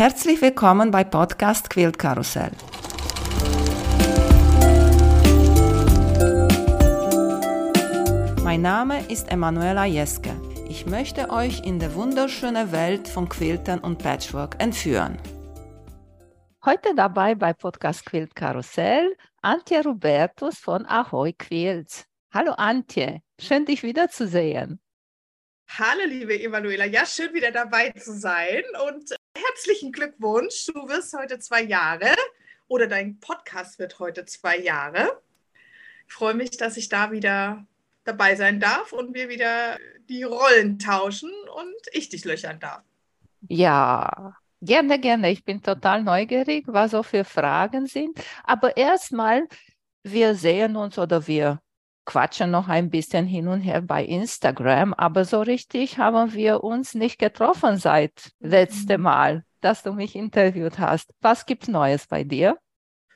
Herzlich willkommen bei Podcast Quilt Karussell. Mein Name ist Emanuela Jeske. Ich möchte euch in die wunderschöne Welt von Quiltern und Patchwork entführen. Heute dabei bei Podcast Quilt Karussell Antje Robertus von Ahoy Quilts. Hallo Antje, schön dich wiederzusehen. Hallo liebe Emanuela, ja schön wieder dabei zu sein und herzlichen Glückwunsch. Du wirst heute zwei Jahre oder dein Podcast wird heute zwei Jahre. Ich freue mich, dass ich da wieder dabei sein darf und wir wieder die Rollen tauschen und ich dich löchern darf. Ja, gerne, gerne. Ich bin total neugierig, was so für Fragen sind. Aber erstmal, wir sehen uns oder wir quatschen noch ein bisschen hin und her bei Instagram, aber so richtig haben wir uns nicht getroffen seit letztem mhm. Mal, dass du mich interviewt hast. Was gibt's Neues bei dir?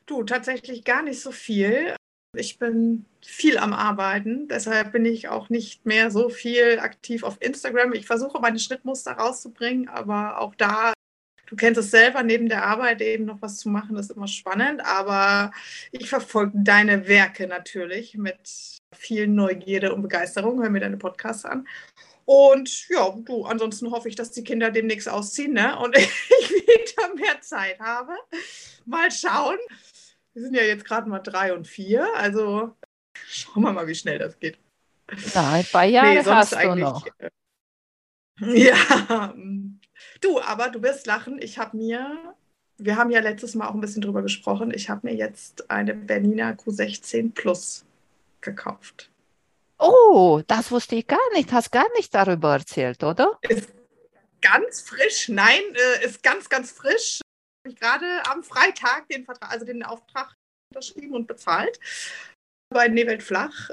Du, tatsächlich gar nicht so viel. Ich bin viel am Arbeiten, deshalb bin ich auch nicht mehr so viel aktiv auf Instagram. Ich versuche meine Schnittmuster rauszubringen, aber auch da Du kennst es selber, neben der Arbeit eben noch was zu machen, ist immer spannend. Aber ich verfolge deine Werke natürlich mit viel Neugierde und Begeisterung. Hör mir deine Podcasts an. Und ja, du, ansonsten hoffe ich, dass die Kinder demnächst ausziehen ne? und ich wieder mehr Zeit habe. Mal schauen. Wir sind ja jetzt gerade mal drei und vier. Also schauen wir mal, wie schnell das geht. Ja, ein paar Jahre nee, hast du noch. Äh, ja, Du, aber du wirst lachen. Ich habe mir, wir haben ja letztes Mal auch ein bisschen drüber gesprochen, ich habe mir jetzt eine Bernina Q16 Plus gekauft. Oh, das wusste ich gar nicht. Hast gar nicht darüber erzählt, oder? Ist ganz frisch. Nein, äh, ist ganz, ganz frisch. Ich gerade am Freitag den Vertrag, also den Auftrag unterschrieben und bezahlt bei Newelt Flach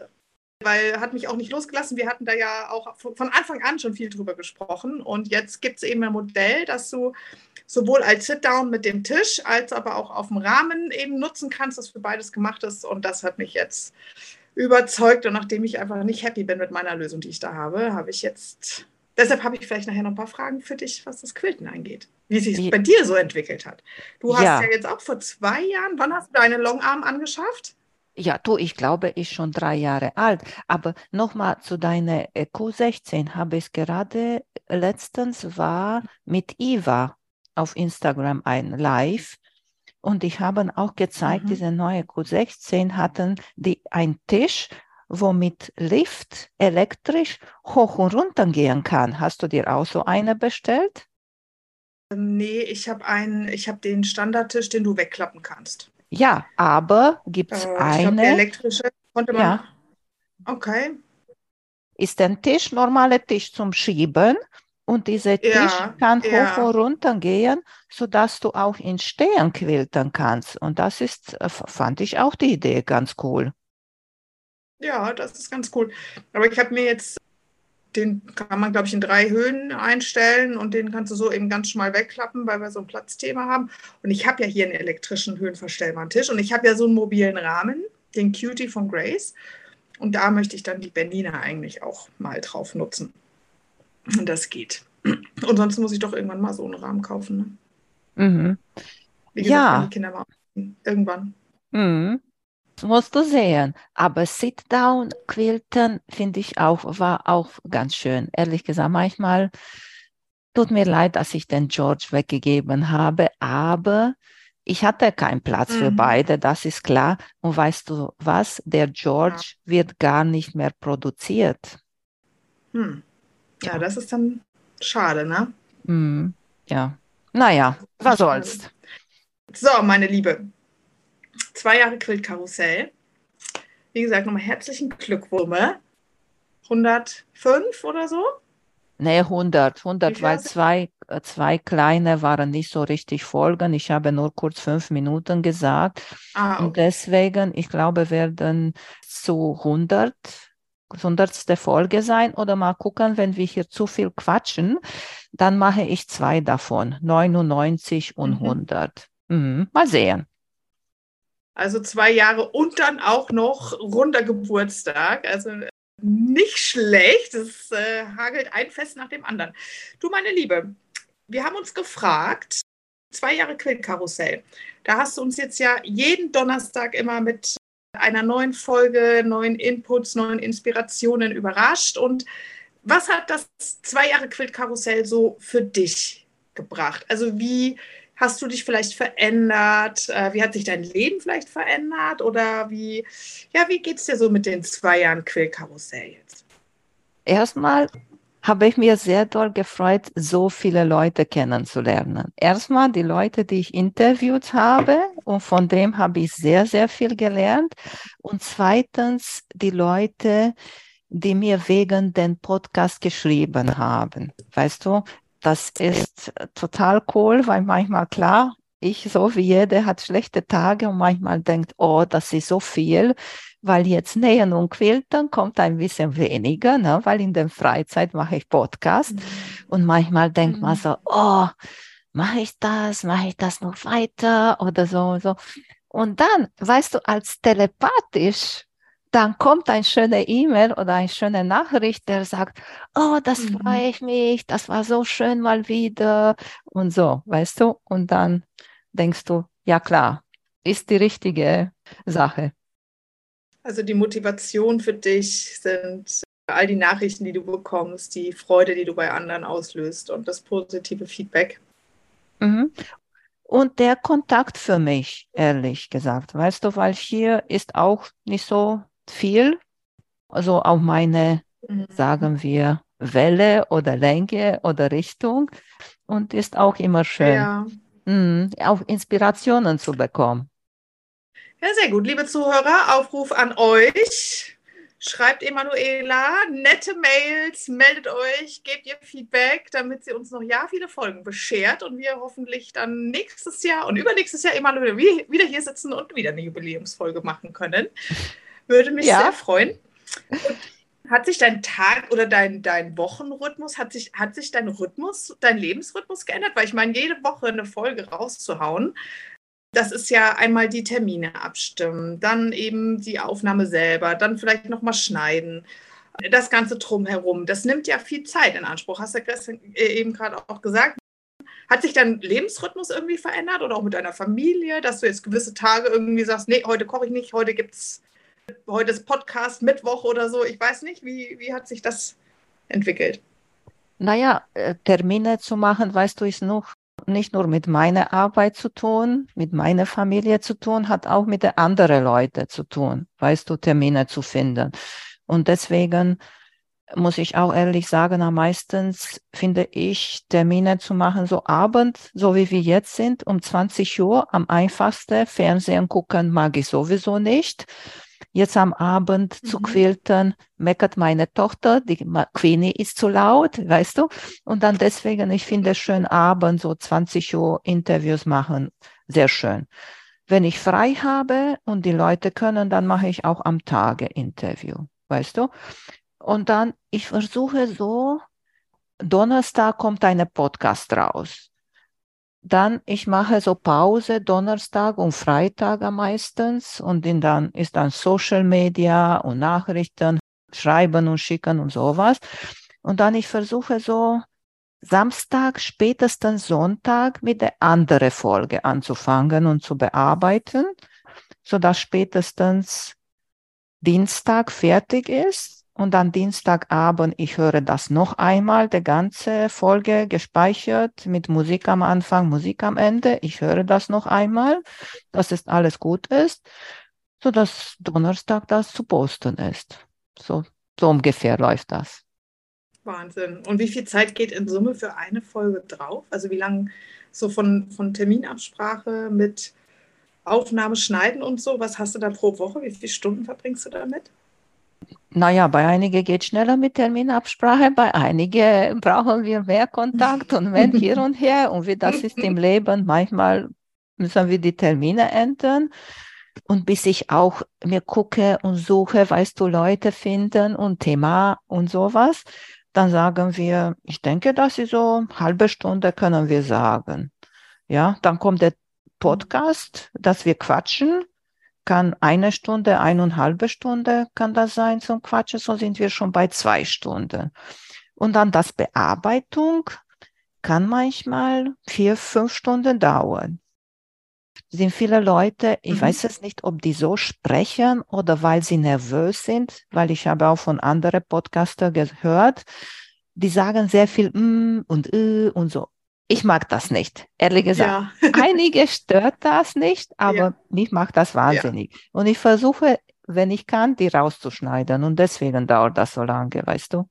weil hat mich auch nicht losgelassen. Wir hatten da ja auch von Anfang an schon viel drüber gesprochen. Und jetzt gibt es eben ein Modell, das du sowohl als Sit-Down mit dem Tisch als aber auch auf dem Rahmen eben nutzen kannst, das für beides gemacht ist. Und das hat mich jetzt überzeugt. Und nachdem ich einfach nicht happy bin mit meiner Lösung, die ich da habe, habe ich jetzt. Deshalb habe ich vielleicht nachher noch ein paar Fragen für dich, was das Quilten angeht. Wie sich es bei dir so entwickelt hat. Du hast ja. ja jetzt auch vor zwei Jahren, wann hast du deine Longarm angeschafft? Ja, du, ich glaube, ist schon drei Jahre alt. Aber nochmal zu deiner äh, Q16 habe ich gerade letztens war mit Iva auf Instagram ein Live und ich habe auch gezeigt, mhm. diese neue Q16 hatten die einen Tisch, wo mit Lift elektrisch hoch und runter gehen kann. Hast du dir auch so eine bestellt? Nee, ich habe einen, ich habe den Standardtisch, den du wegklappen kannst. Ja, aber gibt es äh, eine. Glaub, elektrische konnte man. Ja. Okay. Ist ein Tisch, normaler Tisch zum Schieben und dieser Tisch ja, kann ja. hoch und runter gehen, sodass du auch in Stehen quiltern kannst. Und das ist, äh, fand ich auch die Idee ganz cool. Ja, das ist ganz cool. Aber ich habe mir jetzt den kann man, glaube ich, in drei Höhen einstellen und den kannst du so eben ganz schmal wegklappen, weil wir so ein Platzthema haben. Und ich habe ja hier einen elektrischen höhenverstellbaren Tisch und ich habe ja so einen mobilen Rahmen, den Cutie von Grace. Und da möchte ich dann die Bernina eigentlich auch mal drauf nutzen. Das geht. Und sonst muss ich doch irgendwann mal so einen Rahmen kaufen. Ne? Mhm. Wie gesagt, ja. die Kinder mal irgendwann. Mhm musst du sehen. Aber Sit-Down-Quilten finde ich auch, war auch ganz schön. Ehrlich gesagt, manchmal tut mir leid, dass ich den George weggegeben habe, aber ich hatte keinen Platz mhm. für beide, das ist klar. Und weißt du was? Der George ja. wird gar nicht mehr produziert. Hm. Ja, das ist dann schade, ne? Mhm. Ja. Naja, was soll's. So, meine Liebe, zwei Jahre Quiltkarussell. Wie gesagt, nochmal herzlichen Glückwunsch. 105 oder so? Nee, 100. 100, weil zwei, äh, zwei kleine waren nicht so richtig folgen. Ich habe nur kurz fünf Minuten gesagt. Ah, okay. Und deswegen, ich glaube, werden zu 100 hundertste Folge sein oder mal gucken, wenn wir hier zu viel quatschen, dann mache ich zwei davon, 99 und mhm. 100. Mhm. Mal sehen. Also zwei Jahre und dann auch noch runder Geburtstag. Also nicht schlecht. Es äh, hagelt ein Fest nach dem anderen. Du, meine Liebe, wir haben uns gefragt, zwei Jahre Quillkarussell. Da hast du uns jetzt ja jeden Donnerstag immer mit einer neuen Folge, neuen Inputs, neuen Inspirationen überrascht. Und was hat das zwei Jahre Quillkarussell so für dich gebracht? Also wie hast du dich vielleicht verändert? Äh, wie hat sich dein Leben vielleicht verändert? Oder wie, ja, wie geht es dir so mit den zwei Jahren Quillkarussell jetzt? Erstmal habe ich mir sehr doll gefreut, so viele Leute kennenzulernen. Erstmal die Leute, die ich interviewt habe und von dem habe ich sehr, sehr viel gelernt. Und zweitens die Leute, die mir wegen den Podcast geschrieben haben. Weißt du, das ist total cool, weil manchmal klar, ich so wie jeder hat schlechte Tage und manchmal denkt, oh, das ist so viel weil jetzt Nähen und Quilten kommt ein bisschen weniger, ne? weil in der Freizeit mache ich Podcast mhm. und manchmal denkt mhm. man so, oh, mache ich das, mache ich das noch weiter oder so so. Und dann, weißt du, als telepathisch, dann kommt ein schöner E-Mail oder eine schöne Nachricht, der sagt, oh, das mhm. freue ich mich, das war so schön mal wieder und so, weißt du? Und dann denkst du, ja klar, ist die richtige Sache. Also die Motivation für dich sind all die Nachrichten, die du bekommst, die Freude, die du bei anderen auslöst und das positive Feedback. Mhm. Und der Kontakt für mich, ehrlich gesagt, weißt du, weil hier ist auch nicht so viel, also auch meine, mhm. sagen wir, Welle oder Länge oder Richtung und ist auch immer schön, ja. mh, auch Inspirationen zu bekommen. Ja, sehr gut. Liebe Zuhörer, Aufruf an euch. Schreibt Emanuela nette Mails, meldet euch, gebt ihr Feedback, damit sie uns noch ja viele Folgen beschert und wir hoffentlich dann nächstes Jahr und übernächstes Jahr Emanuela wieder hier sitzen und wieder eine Jubiläumsfolge machen können. Würde mich ja. sehr freuen. Und hat sich dein Tag oder dein, dein Wochenrhythmus, hat sich, hat sich dein Rhythmus, dein Lebensrhythmus geändert? Weil ich meine, jede Woche eine Folge rauszuhauen, das ist ja einmal die Termine abstimmen, dann eben die Aufnahme selber, dann vielleicht nochmal schneiden, das Ganze drumherum. Das nimmt ja viel Zeit in Anspruch. Hast du äh, eben gerade auch gesagt. Hat sich dein Lebensrhythmus irgendwie verändert oder auch mit deiner Familie, dass du jetzt gewisse Tage irgendwie sagst, nee, heute koche ich nicht, heute gibt's, heute ist Podcast, Mittwoch oder so. Ich weiß nicht, wie, wie hat sich das entwickelt? Naja, äh, Termine zu machen, weißt du, ist noch nicht nur mit meiner Arbeit zu tun, mit meiner Familie zu tun, hat auch mit den anderen Leuten zu tun, weißt du, Termine zu finden. Und deswegen muss ich auch ehrlich sagen, am meisten finde ich Termine zu machen, so Abend, so wie wir jetzt sind, um 20 Uhr am einfachsten. Fernsehen gucken mag ich sowieso nicht. Jetzt am Abend mhm. zu quilten, meckert meine Tochter, die Queenie ist zu laut, weißt du? Und dann deswegen, ich finde es schön, Abend so 20 Uhr Interviews machen, sehr schön. Wenn ich frei habe und die Leute können, dann mache ich auch am Tage Interview, weißt du? Und dann, ich versuche so, Donnerstag kommt eine Podcast raus. Dann, ich mache so Pause Donnerstag und Freitag am meistens und dann ist dann Social Media und Nachrichten, schreiben und schicken und sowas. Und dann ich versuche so Samstag, spätestens Sonntag mit der anderen Folge anzufangen und zu bearbeiten, so dass spätestens Dienstag fertig ist und dann Dienstagabend, ich höre das noch einmal, die ganze Folge gespeichert mit Musik am Anfang, Musik am Ende. Ich höre das noch einmal, dass es alles gut ist, so dass Donnerstag das zu posten ist. So, so ungefähr läuft das. Wahnsinn. Und wie viel Zeit geht in Summe für eine Folge drauf? Also wie lange so von, von Terminabsprache mit Aufnahme, Schneiden und so, was hast du da pro Woche? Wie viele Stunden verbringst du damit? Naja, bei einigen geht schneller mit Terminabsprache, bei einigen brauchen wir mehr Kontakt und mehr hier und her. Und wie das ist im Leben, manchmal müssen wir die Termine ändern. Und bis ich auch mir gucke und suche, weißt du, Leute finden und Thema und sowas, dann sagen wir, ich denke, das ist so eine halbe Stunde, können wir sagen. Ja, dann kommt der Podcast, dass wir quatschen kann eine Stunde, eineinhalb Stunde kann das sein zum Quatschen, so sind wir schon bei zwei Stunden. Und dann das Bearbeitung kann manchmal vier, fünf Stunden dauern. Es sind viele Leute, ich mhm. weiß es nicht, ob die so sprechen oder weil sie nervös sind, weil ich habe auch von anderen Podcaster gehört, die sagen sehr viel mm und äh und so. Ich mag das nicht, ehrlich gesagt. Ja. Einige stört das nicht, aber ja. mich macht das wahnsinnig. Ja. Und ich versuche, wenn ich kann, die rauszuschneiden. Und deswegen dauert das so lange, weißt du?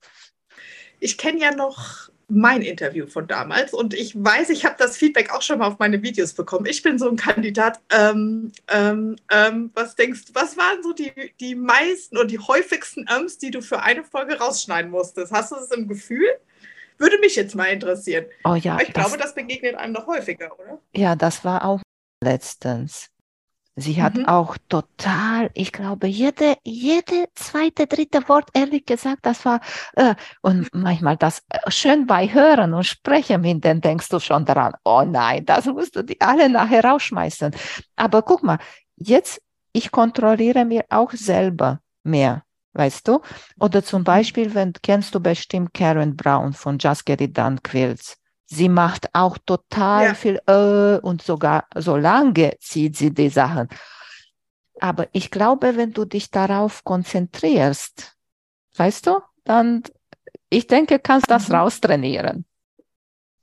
Ich kenne ja noch mein Interview von damals und ich weiß, ich habe das Feedback auch schon mal auf meine Videos bekommen. Ich bin so ein Kandidat. Ähm, ähm, ähm, was denkst du, was waren so die, die meisten und die häufigsten Öms, die du für eine Folge rausschneiden musstest? Hast du das im Gefühl? Würde mich jetzt mal interessieren. Oh ja. Aber ich das, glaube, das begegnet einem noch häufiger, oder? Ja, das war auch letztens. Sie hat mhm. auch total, ich glaube, jede, jede zweite, dritte Wort, ehrlich gesagt, das war, äh, und manchmal das äh, schön bei Hören und Sprechen mit denen denkst du schon daran, oh nein, das musst du die alle nachher rausschmeißen. Aber guck mal, jetzt, ich kontrolliere mir auch selber mehr, weißt du? Oder zum mhm. Beispiel, wenn, kennst du bestimmt Karen Brown von Just Get It Done Quills. Sie macht auch total ja. viel äh, und sogar so lange zieht sie die Sachen. Aber ich glaube, wenn du dich darauf konzentrierst, weißt du, dann, ich denke, kannst das mhm. raustrainieren.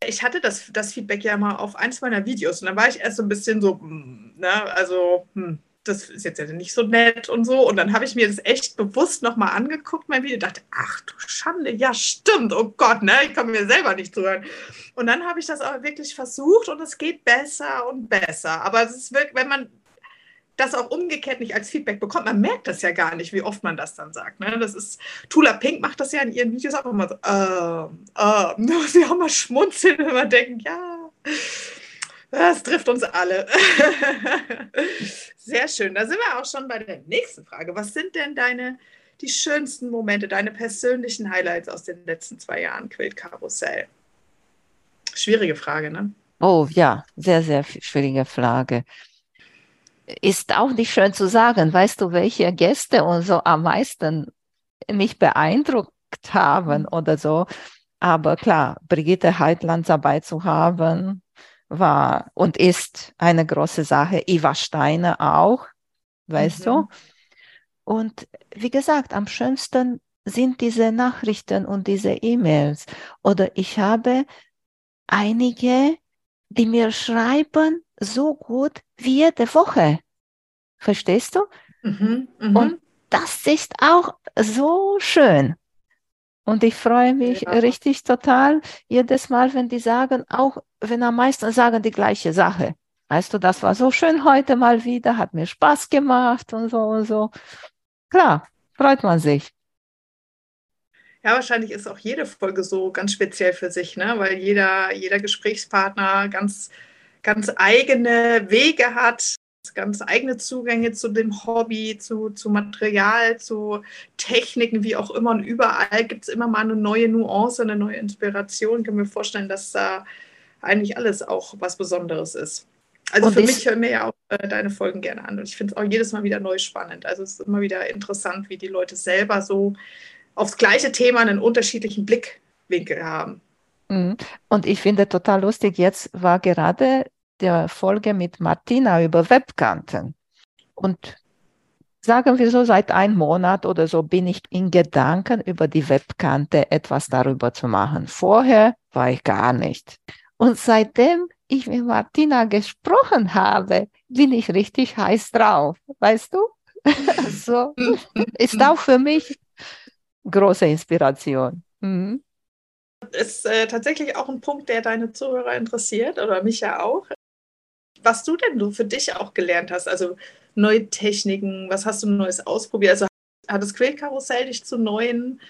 Ich hatte das, das Feedback ja mal auf eins meiner Videos und dann war ich erst so ein bisschen so, hm, ne, also, hm, das ist jetzt nicht so nett und so. Und dann habe ich mir das echt bewusst nochmal angeguckt, mein Video, dachte, ach du Schande, ja stimmt, oh Gott, ne, ich kann mir selber nicht zuhören. Und dann habe ich das aber wirklich versucht und es geht besser und besser. Aber es ist wirklich, wenn man das auch umgekehrt nicht als Feedback bekommt, man merkt das ja gar nicht, wie oft man das dann sagt. Ne? Das ist, Tula Pink macht das ja in ihren Videos auch immer so, äh, äh, sie haben mal schmunzeln, wenn man denkt, ja, das trifft uns alle. Sehr schön. Da sind wir auch schon bei der nächsten Frage. Was sind denn deine die schönsten Momente, deine persönlichen Highlights aus den letzten zwei Jahren Quiltkarussell? Schwierige Frage, ne? Oh ja, sehr, sehr schwierige Frage. Ist auch nicht schön zu sagen. Weißt du, welche Gäste und so am meisten mich beeindruckt haben mhm. oder so? Aber klar, Brigitte Heitland dabei zu haben, war und ist eine große Sache. Iva Steiner auch, weißt mhm. du? Und wie gesagt, am schönsten sind diese Nachrichten und diese E-Mails. Oder ich habe einige, die mir schreiben so gut wie jede Woche. Verstehst du? Mhm, mh. Und das ist auch so schön. Und ich freue mich ja. richtig total jedes Mal, wenn die sagen, auch wenn am meisten sagen die gleiche Sache. Weißt du, das war so schön heute mal wieder, hat mir Spaß gemacht und so und so. Klar, freut man sich. Ja, wahrscheinlich ist auch jede Folge so ganz speziell für sich, ne? weil jeder, jeder Gesprächspartner ganz, ganz eigene Wege hat, ganz eigene Zugänge zu dem Hobby, zu, zu Material, zu Techniken, wie auch immer. Und überall gibt es immer mal eine neue Nuance, eine neue Inspiration. Ich kann mir vorstellen, dass da eigentlich alles auch was Besonderes ist. Also und für mich hören mir ja auch äh, deine Folgen gerne an. Und ich finde es auch jedes Mal wieder neu spannend. Also es ist immer wieder interessant, wie die Leute selber so aufs gleiche Thema einen unterschiedlichen Blickwinkel haben. Mhm. Und ich finde total lustig, jetzt war gerade der Folge mit Martina über Webkanten. Und sagen wir so, seit einem Monat oder so bin ich in Gedanken über die Webkante etwas darüber zu machen. Vorher war ich gar nicht. Und seitdem ich mit Martina gesprochen habe, bin ich richtig heiß drauf. Weißt du? so ist auch für mich große Inspiration. Mhm. Ist äh, tatsächlich auch ein Punkt, der deine Zuhörer interessiert oder mich ja auch was du denn du für dich auch gelernt hast, also neue Techniken, was hast du Neues ausprobiert? Also hat das Quälkarussell dich zu neuen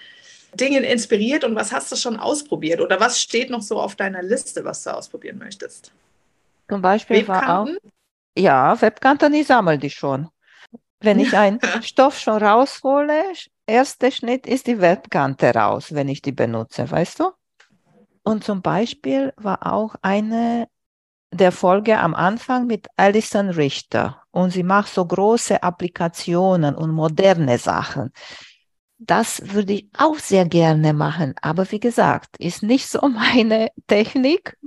Dingen inspiriert und was hast du schon ausprobiert? Oder was steht noch so auf deiner Liste, was du ausprobieren möchtest? Zum Beispiel Webkanten? war auch, ja, Webkanten, ich sammle die schon. Wenn ich einen Stoff schon raushole, erster Schnitt ist die Webkante raus, wenn ich die benutze, weißt du? Und zum Beispiel war auch eine der Folge am Anfang mit Alison Richter und sie macht so große Applikationen und moderne Sachen. Das würde ich auch sehr gerne machen. Aber wie gesagt, ist nicht so meine Technik.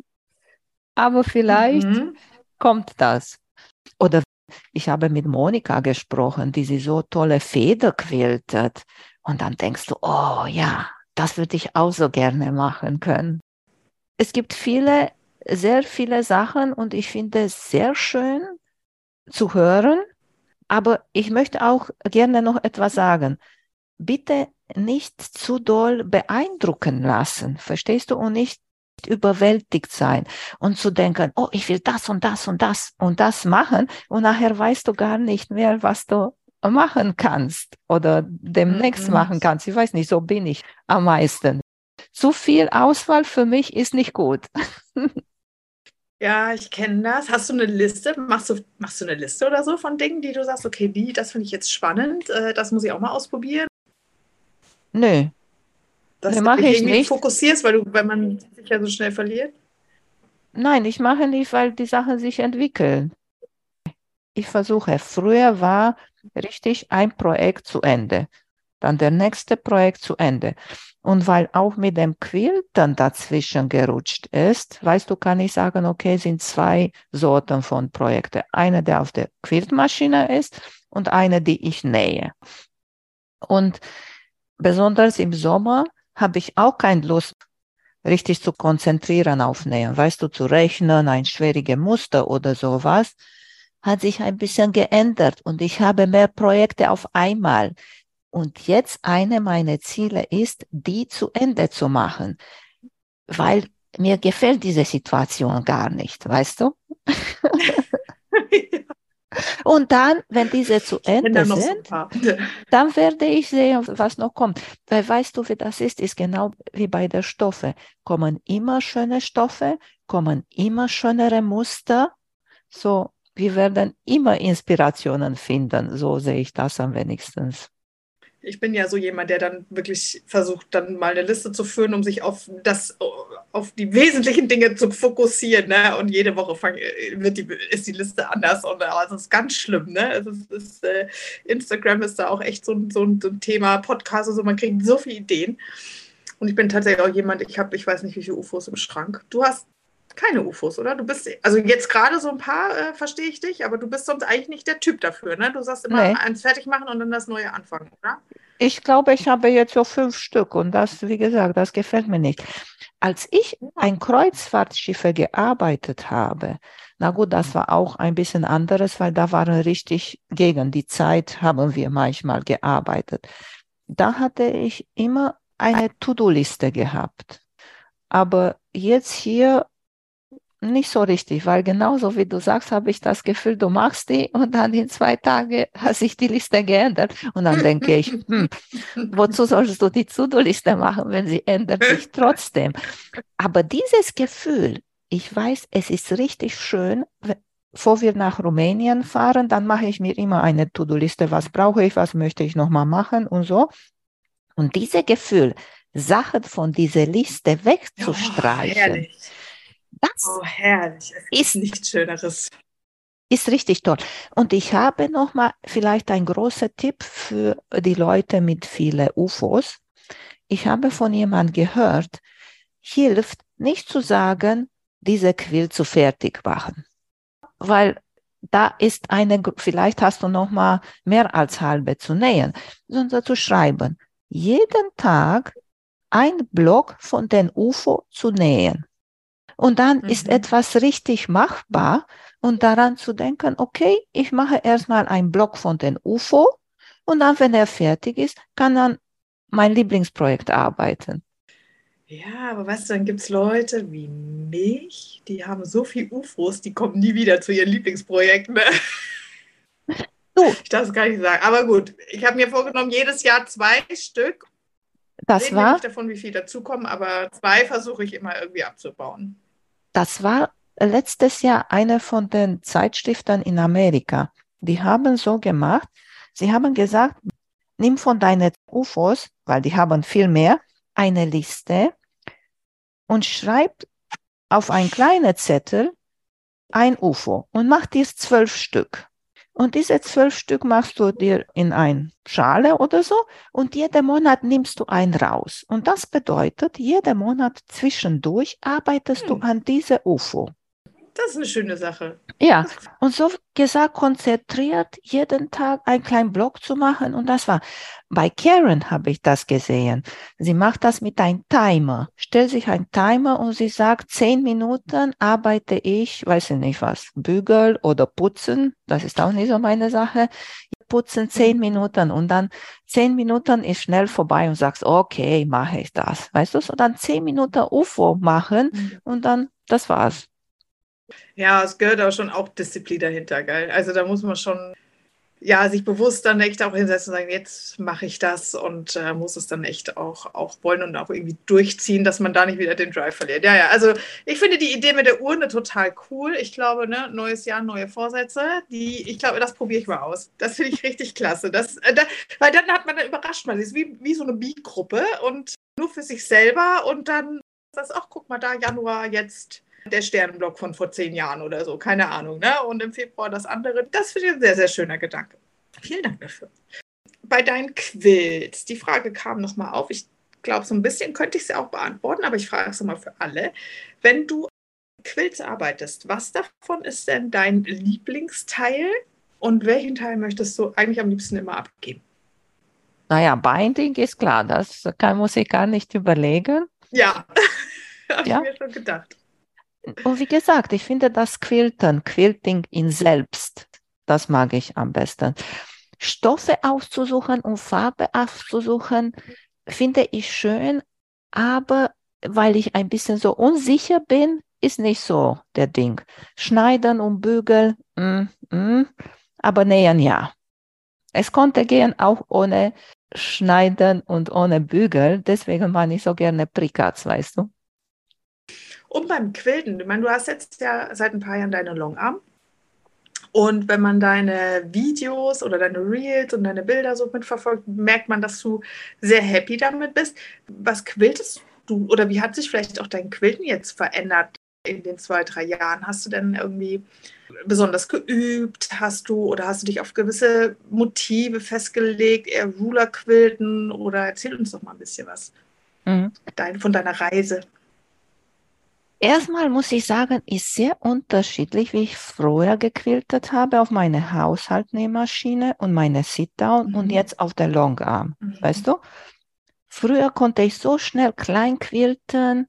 Aber vielleicht mhm. kommt das. Oder ich habe mit Monika gesprochen, die sie so tolle Feder quiltet. Und dann denkst du, oh ja, das würde ich auch so gerne machen können. Es gibt viele, sehr viele Sachen und ich finde es sehr schön zu hören. Aber ich möchte auch gerne noch etwas sagen. Bitte nicht zu doll beeindrucken lassen, verstehst du? Und nicht überwältigt sein und zu denken, oh, ich will das und das und das und das machen und nachher weißt du gar nicht mehr, was du machen kannst oder demnächst mhm. machen kannst. Ich weiß nicht, so bin ich am meisten. Zu viel Auswahl für mich ist nicht gut. Ja, ich kenne das. Hast du eine Liste? Machst du, machst du eine Liste oder so von Dingen, die du sagst, okay, die, das finde ich jetzt spannend, äh, das muss ich auch mal ausprobieren? Nö. Dass nee, dich irgendwie nicht. fokussierst, weil, du, weil man sich ja so schnell verliert? Nein, ich mache nicht, weil die Sachen sich entwickeln. Ich versuche, früher war richtig ein Projekt zu Ende, dann der nächste Projekt zu Ende. Und weil auch mit dem Quilten dazwischen gerutscht ist, weißt du, kann ich sagen, okay, sind zwei Sorten von Projekten. Eine, der auf der Quiltmaschine ist und eine, die ich nähe. Und besonders im Sommer habe ich auch keine Lust, richtig zu konzentrieren auf Nähen. Weißt du, zu rechnen, ein schwierige Muster oder sowas, hat sich ein bisschen geändert und ich habe mehr Projekte auf einmal. Und jetzt eine meiner Ziele ist, die zu Ende zu machen, weil mir gefällt diese Situation gar nicht, weißt du? Und dann, wenn diese zu Ende sind, dann werde ich sehen, was noch kommt. Weil weißt du, wie das ist, ist genau wie bei der Stoffe. Kommen immer schöne Stoffe, kommen immer schönere Muster. So, wir werden immer Inspirationen finden. So sehe ich das am wenigsten ich bin ja so jemand, der dann wirklich versucht, dann mal eine Liste zu führen, um sich auf das, auf die wesentlichen Dinge zu fokussieren. Ne? Und jede Woche fang, wird die, ist die Liste anders. Und es ist ganz schlimm. Ne? Also ist, äh, Instagram ist da auch echt so, so, so ein Thema, Podcast, also man kriegt so viele Ideen. Und ich bin tatsächlich auch jemand, ich habe, ich weiß nicht, wie viele UFOs im Schrank. Du hast keine UFOs, oder? Du bist, also jetzt gerade so ein paar äh, verstehe ich dich, aber du bist sonst eigentlich nicht der Typ dafür, ne? Du sagst immer nee. eins fertig machen und dann das neue anfangen, oder? Ich glaube, ich habe jetzt so fünf Stück und das, wie gesagt, das gefällt mir nicht. Als ich ein Kreuzfahrtschiffe gearbeitet habe, na gut, das war auch ein bisschen anderes, weil da waren richtig gegen die Zeit haben wir manchmal gearbeitet. Da hatte ich immer eine To-Do-Liste gehabt. Aber jetzt hier nicht so richtig, weil genauso wie du sagst, habe ich das Gefühl, du machst die und dann in zwei Tagen hat sich die Liste geändert. Und dann denke ich, hm, wozu sollst du die To-Do-Liste machen, wenn sie ändert sich trotzdem? Aber dieses Gefühl, ich weiß, es ist richtig schön, bevor wir nach Rumänien fahren, dann mache ich mir immer eine To-Do-Liste, was brauche ich, was möchte ich nochmal machen und so. Und dieses Gefühl, Sachen von dieser Liste wegzustreichen, oh, das oh, herrlich. Es ist nichts Schöneres. Ist richtig toll. Und ich habe noch mal vielleicht ein großer Tipp für die Leute mit vielen UFOs. Ich habe von jemandem gehört, hilft nicht zu sagen, diese Quill zu fertig machen. Weil da ist eine, vielleicht hast du noch mal mehr als halbe zu nähen, sondern zu schreiben. Jeden Tag ein Block von den UFO zu nähen. Und dann mhm. ist etwas richtig machbar und daran zu denken, okay, ich mache erstmal einen Block von den UFO und dann, wenn er fertig ist, kann dann mein Lieblingsprojekt arbeiten. Ja, aber weißt du, dann gibt es Leute wie mich, die haben so viel UFOs, die kommen nie wieder zu ihren Lieblingsprojekten. Ne? Du. Ich darf es gar nicht sagen. Aber gut, ich habe mir vorgenommen, jedes Jahr zwei Stück. Das Reden war. nicht davon, wie viel dazukommen, aber zwei versuche ich immer irgendwie abzubauen. Das war letztes Jahr eine von den Zeitstiftern in Amerika. Die haben so gemacht, sie haben gesagt, nimm von deinen UFOs, weil die haben viel mehr, eine Liste und schreib auf ein kleiner Zettel ein UFO und mach dies zwölf Stück. Und diese zwölf Stück machst du dir in ein Schale oder so und jeden Monat nimmst du einen raus. Und das bedeutet, jeden Monat zwischendurch arbeitest hm. du an diese UFO. Das ist eine schöne Sache. Ja, und so gesagt, konzentriert jeden Tag einen kleinen Blog zu machen und das war. Bei Karen habe ich das gesehen. Sie macht das mit einem Timer. Stellt sich einen Timer und sie sagt, zehn Minuten arbeite ich, weiß ich nicht was, bügel oder putzen. Das ist auch nicht so meine Sache. Putzen zehn mhm. Minuten und dann zehn Minuten ist schnell vorbei und sagst, okay, mache ich das. Weißt du, so dann zehn Minuten UFO machen mhm. und dann, das war's. Ja, es gehört auch schon auch Disziplin dahinter, geil. Also da muss man schon ja, sich bewusst dann echt auch hinsetzen und sagen, jetzt mache ich das und äh, muss es dann echt auch, auch wollen und auch irgendwie durchziehen, dass man da nicht wieder den Drive verliert. Ja, ja, also ich finde die Idee mit der Urne total cool. Ich glaube, ne, neues Jahr, neue Vorsätze, die, ich glaube, das probiere ich mal aus. Das finde ich richtig klasse. Das, äh, da, weil dann hat man, dann überrascht man sich, wie, wie so eine Bi-Gruppe und nur für sich selber und dann das auch, guck mal da, Januar jetzt der Sternenblock von vor zehn Jahren oder so, keine Ahnung. Ne? Und im Februar das andere. Das finde ich ein sehr, sehr schöner Gedanke. Vielen Dank dafür. Bei deinen Quills, die Frage kam nochmal auf. Ich glaube, so ein bisschen könnte ich sie auch beantworten, aber ich frage es nochmal für alle. Wenn du Quills arbeitest, was davon ist denn dein Lieblingsteil und welchen Teil möchtest du eigentlich am liebsten immer abgeben? Naja, Binding ist klar, das kann, muss ich gar nicht überlegen. Ja, habe ja? ich mir schon gedacht. Und wie gesagt, ich finde das Quilten, Quilting in selbst, das mag ich am besten. Stoffe auszusuchen und Farbe auszusuchen, finde ich schön, aber weil ich ein bisschen so unsicher bin, ist nicht so der Ding. Schneiden und bügeln, mm, mm, aber nähen ja. Es konnte gehen auch ohne Schneiden und ohne Bügel, deswegen war ich so gerne Prikats, weißt du. Und beim Quilten, ich meine, du hast jetzt ja seit ein paar Jahren deine Longarm. Und wenn man deine Videos oder deine Reels und deine Bilder so mitverfolgt, merkt man, dass du sehr happy damit bist. Was quiltest du oder wie hat sich vielleicht auch dein Quilten jetzt verändert in den zwei, drei Jahren? Hast du denn irgendwie besonders geübt? Hast du oder hast du dich auf gewisse Motive festgelegt, eher Ruler quilten oder erzähl uns doch mal ein bisschen was mhm. Dein, von deiner Reise. Erstmal muss ich sagen, ist sehr unterschiedlich, wie ich früher gequiltet habe auf meine Haushaltnähmaschine und meine Sit-Down mhm. und jetzt auf der Longarm. Mhm. Weißt du? Früher konnte ich so schnell klein quilten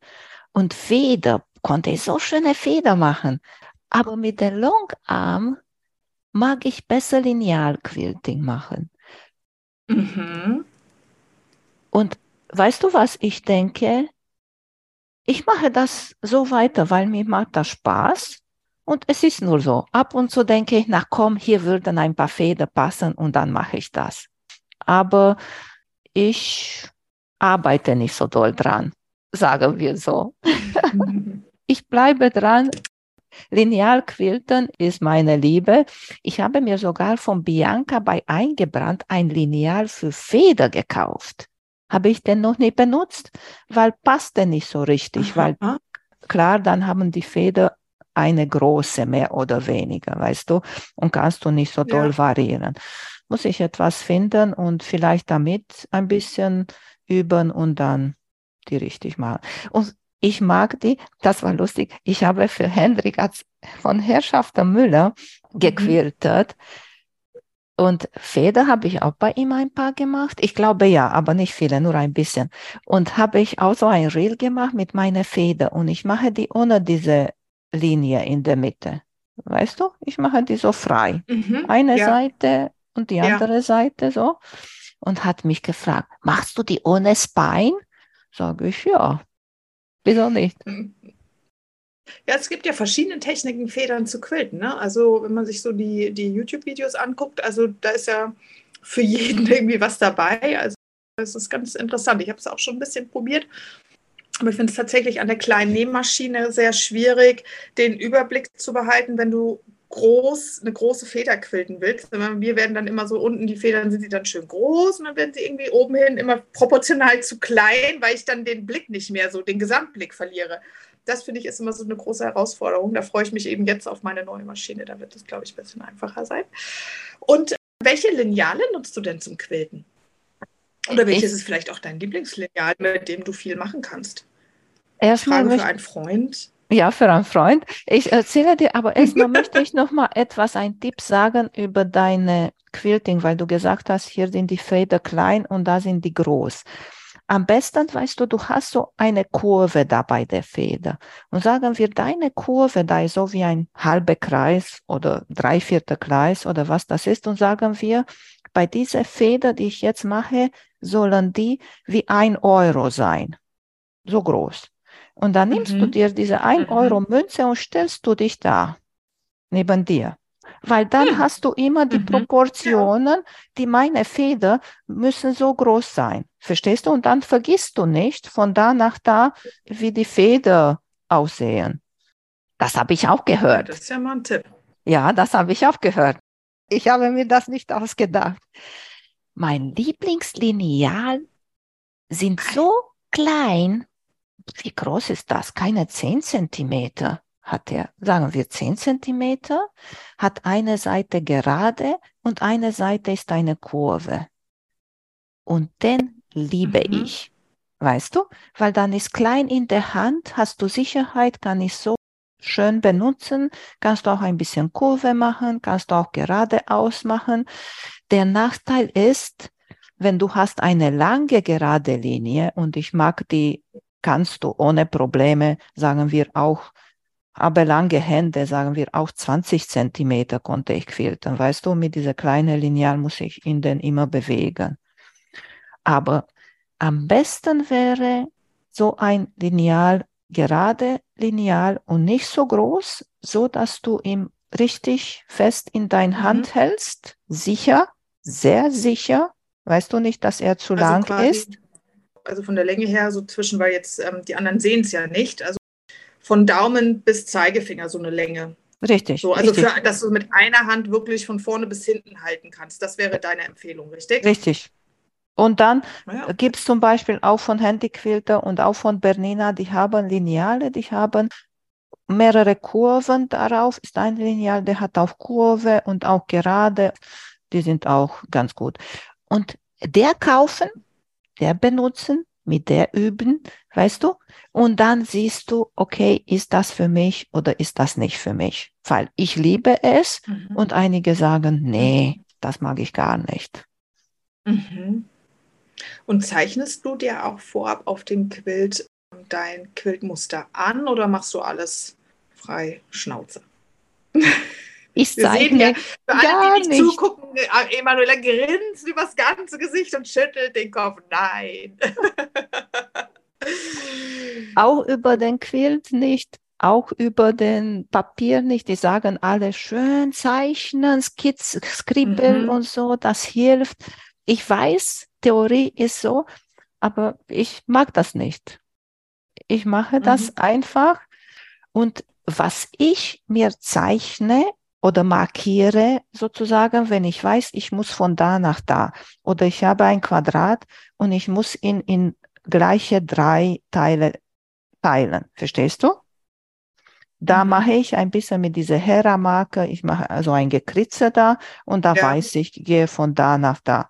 und Feder, konnte ich so schöne Feder machen. Aber mit der Longarm mag ich besser Lineal-Quilting machen. Mhm. Und weißt du, was ich denke? Ich mache das so weiter, weil mir macht das Spaß. Und es ist nur so. Ab und zu denke ich, na komm, hier würden ein paar Feder passen und dann mache ich das. Aber ich arbeite nicht so doll dran, sagen wir so. ich bleibe dran. Lineal Quilten ist meine Liebe. Ich habe mir sogar von Bianca bei Eingebrannt ein Lineal für Feder gekauft habe ich den noch nicht benutzt, weil passte nicht so richtig, Aha. weil klar, dann haben die Feder eine große mehr oder weniger, weißt du, und kannst du nicht so doll ja. variieren. Muss ich etwas finden und vielleicht damit ein bisschen üben und dann die richtig machen. Und ich mag die, das war lustig, ich habe für Hendrik von Herrschafter Müller mhm. gequiltet. Mhm. Und Feder habe ich auch bei ihm ein paar gemacht. Ich glaube ja, aber nicht viele, nur ein bisschen. Und habe ich auch so ein Reel gemacht mit meiner Feder. Und ich mache die ohne diese Linie in der Mitte. Weißt du? Ich mache die so frei. Mhm, Eine ja. Seite und die andere ja. Seite so. Und hat mich gefragt, machst du die ohne Spine? Sage ich, ja. Wieso nicht? Mhm. Ja, es gibt ja verschiedene Techniken, Federn zu quilten. Ne? Also wenn man sich so die, die YouTube-Videos anguckt, also da ist ja für jeden irgendwie was dabei. Also das ist ganz interessant. Ich habe es auch schon ein bisschen probiert. Aber ich finde es tatsächlich an der kleinen Nähmaschine sehr schwierig, den Überblick zu behalten, wenn du groß, eine große Feder quilten willst. Wir werden dann immer so unten, die Federn sind sie dann schön groß und dann werden sie irgendwie oben hin immer proportional zu klein, weil ich dann den Blick nicht mehr so, den Gesamtblick verliere. Das finde ich ist immer so eine große Herausforderung. Da freue ich mich eben jetzt auf meine neue Maschine. Da wird es, glaube ich, ein bisschen einfacher sein. Und welche Lineale nutzt du denn zum Quilten? Oder welches ich, ist vielleicht auch dein Lieblingslineal, mit dem du viel machen kannst? Erstmal Frage für einen Freund. Ja, für einen Freund. Ich erzähle dir, aber erstmal möchte ich noch mal etwas, ein Tipp sagen über deine Quilting, weil du gesagt hast, hier sind die Feder klein und da sind die groß. Am besten, weißt du, du hast so eine Kurve da bei der Feder. Und sagen wir, deine Kurve da ist so wie ein halber Kreis oder dreiviertel Kreis oder was das ist. Und sagen wir, bei dieser Feder, die ich jetzt mache, sollen die wie ein Euro sein. So groß. Und dann nimmst mhm. du dir diese 1 mhm. Euro Münze und stellst du dich da neben dir. Weil dann mhm. hast du immer die mhm. Proportionen, die meine Feder müssen so groß sein. Verstehst du? Und dann vergisst du nicht von da nach da, wie die Feder aussehen. Das habe ich auch gehört. Ja, das ist ja mal ein Tipp. Ja, das habe ich auch gehört. Ich habe mir das nicht ausgedacht. Mein Lieblingslineal sind so klein, wie groß ist das? Keine 10 Zentimeter hat er, sagen wir 10 Zentimeter, hat eine Seite gerade und eine Seite ist eine Kurve. Und den liebe mhm. ich, weißt du? Weil dann ist klein in der Hand, hast du Sicherheit, kann ich so schön benutzen, kannst du auch ein bisschen Kurve machen, kannst du auch geradeaus machen. Der Nachteil ist, wenn du hast eine lange gerade Linie und ich mag die kannst du ohne Probleme, sagen wir auch, aber lange Hände, sagen wir auch 20 Zentimeter konnte ich quilten. Weißt du, mit dieser kleinen Lineal muss ich ihn dann immer bewegen. Aber am besten wäre so ein Lineal, gerade Lineal und nicht so groß, so dass du ihn richtig fest in dein mhm. Hand hältst, sicher, sehr sicher. Weißt du nicht, dass er zu also lang ist? also von der Länge her so zwischen, weil jetzt ähm, die anderen sehen es ja nicht, also von Daumen bis Zeigefinger so eine Länge. Richtig. So, also richtig. Für, dass du mit einer Hand wirklich von vorne bis hinten halten kannst. Das wäre deine Empfehlung, richtig? Richtig. Und dann ja. gibt es zum Beispiel auch von Handyquilter und auch von Bernina, die haben Lineale, die haben mehrere Kurven darauf. Ist ein Lineal, der hat auch Kurve und auch gerade. Die sind auch ganz gut. Und der kaufen der benutzen, mit der üben, weißt du? Und dann siehst du, okay, ist das für mich oder ist das nicht für mich? Weil ich liebe es mhm. und einige sagen, nee, mhm. das mag ich gar nicht. Mhm. Und zeichnest du dir auch vorab auf dem Quilt dein Quiltmuster an oder machst du alles frei Schnauze? Ich zeige ja, für alle, gar die nicht zugucken, äh, Emanuela grinst übers ganze Gesicht und schüttelt den Kopf. Nein. auch über den Quilt nicht, auch über den Papier nicht. Die sagen alle schön zeichnen, Skizz, Skribbeln mhm. und so, das hilft. Ich weiß, Theorie ist so, aber ich mag das nicht. Ich mache das mhm. einfach und was ich mir zeichne, oder markiere sozusagen, wenn ich weiß, ich muss von da nach da oder ich habe ein Quadrat und ich muss ihn in gleiche drei Teile teilen. Verstehst du? Da mhm. mache ich ein bisschen mit dieser Hera-Marke, ich mache also ein Gekritze da und da ja. weiß ich, ich gehe von da nach da.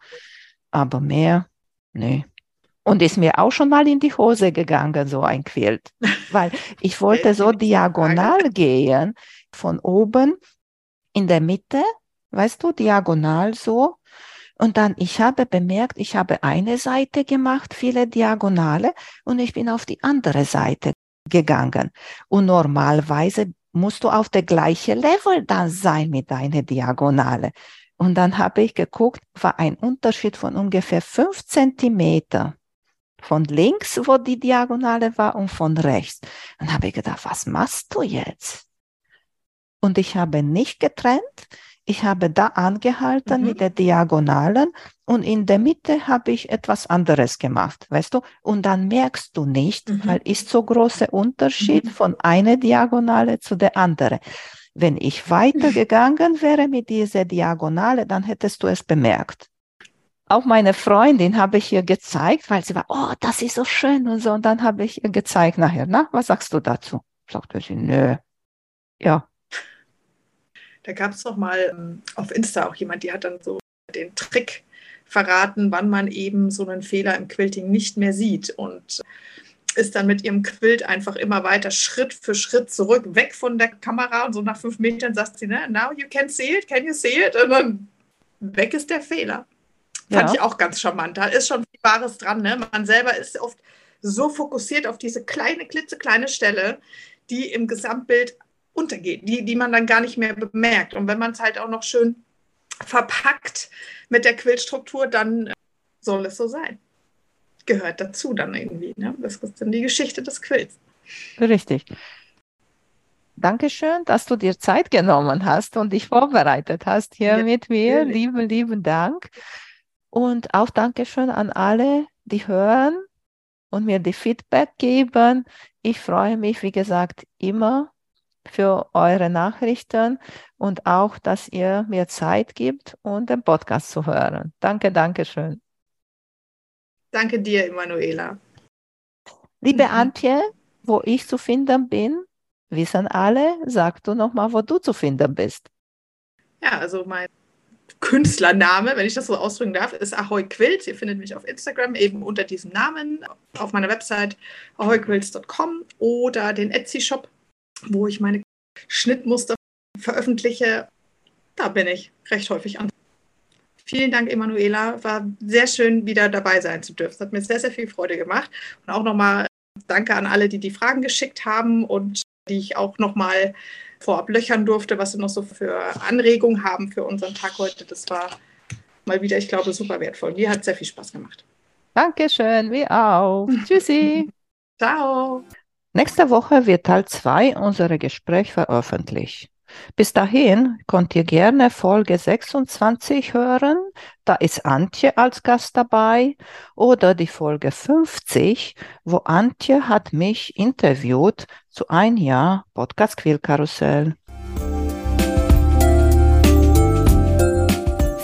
Aber mehr, nee. Und ist mir auch schon mal in die Hose gegangen, so ein Quilt. Weil ich wollte so diagonal gehen, von oben in der Mitte, weißt du, diagonal so. Und dann, ich habe bemerkt, ich habe eine Seite gemacht, viele Diagonale, und ich bin auf die andere Seite gegangen. Und normalerweise musst du auf der gleichen Level dann sein mit deiner Diagonale. Und dann habe ich geguckt, war ein Unterschied von ungefähr fünf Zentimeter von links, wo die Diagonale war, und von rechts. Dann habe ich gedacht, was machst du jetzt? Und ich habe nicht getrennt. Ich habe da angehalten mhm. mit der Diagonalen und in der Mitte habe ich etwas anderes gemacht, weißt du? Und dann merkst du nicht, mhm. weil ist so großer Unterschied mhm. von einer Diagonale zu der anderen. Wenn ich weitergegangen wäre mit dieser Diagonale, dann hättest du es bemerkt. auch meine Freundin habe ich ihr gezeigt, weil sie war, oh, das ist so schön und so. Und dann habe ich ihr gezeigt nachher, na, was sagst du dazu? Sagte sie, nö. Ja. Da gab es noch mal ähm, auf Insta auch jemand, die hat dann so den Trick verraten, wann man eben so einen Fehler im Quilting nicht mehr sieht und ist dann mit ihrem Quilt einfach immer weiter Schritt für Schritt zurück, weg von der Kamera und so nach fünf Metern sagt sie, ne, now you can see it, can you see it? Und dann weg ist der Fehler. Fand ja. ich auch ganz charmant. Da ist schon viel Wahres dran. Ne? Man selber ist oft so fokussiert auf diese kleine, klitzekleine Stelle, die im Gesamtbild untergeht, die, die man dann gar nicht mehr bemerkt. Und wenn man es halt auch noch schön verpackt mit der Quiltstruktur, dann soll es so sein. Gehört dazu dann irgendwie. Ne? Das ist dann die Geschichte des Quilts. Richtig. Dankeschön, dass du dir Zeit genommen hast und dich vorbereitet hast hier ja, mit mir. Natürlich. Lieben, lieben Dank. Und auch Dankeschön an alle, die hören und mir die Feedback geben. Ich freue mich, wie gesagt, immer für eure Nachrichten und auch, dass ihr mir Zeit gibt, um den Podcast zu hören. Danke, danke schön. Danke dir, Emanuela. Liebe mhm. Antje, wo ich zu finden bin, wissen alle. Sag du nochmal, wo du zu finden bist. Ja, also mein Künstlername, wenn ich das so ausdrücken darf, ist Ahoy Quilt. Ihr findet mich auf Instagram eben unter diesem Namen, auf meiner Website ahoyquilts.com oder den Etsy-Shop wo ich meine Schnittmuster veröffentliche. Da bin ich recht häufig an. Vielen Dank, Emanuela. War sehr schön, wieder dabei sein zu dürfen. Es hat mir sehr, sehr viel Freude gemacht. Und auch nochmal danke an alle, die die Fragen geschickt haben und die ich auch nochmal vorab löchern durfte, was sie noch so für Anregungen haben für unseren Tag heute. Das war mal wieder, ich glaube, super wertvoll. Mir hat sehr viel Spaß gemacht. Dankeschön, wie auch. Tschüssi. Ciao. Nächste Woche wird Teil 2 unserer Gespräch veröffentlicht. Bis dahin könnt ihr gerne Folge 26 hören, da ist Antje als Gast dabei, oder die Folge 50, wo Antje hat mich interviewt zu ein Jahr Podcast Quillkarussell.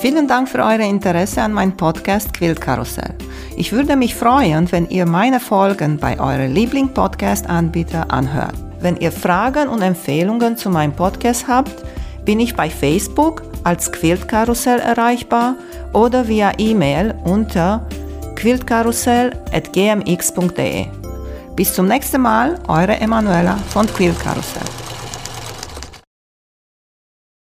Vielen Dank für euer Interesse an meinem Podcast Quillkarussell. Ich würde mich freuen, wenn ihr meine Folgen bei eurem Liebling-Podcast-Anbieter anhört. Wenn ihr Fragen und Empfehlungen zu meinem Podcast habt, bin ich bei Facebook als Quiltkarussell erreichbar oder via E-Mail unter quiltkarussell.gmx.de. Bis zum nächsten Mal, eure Emanuela von Quiltkarussell.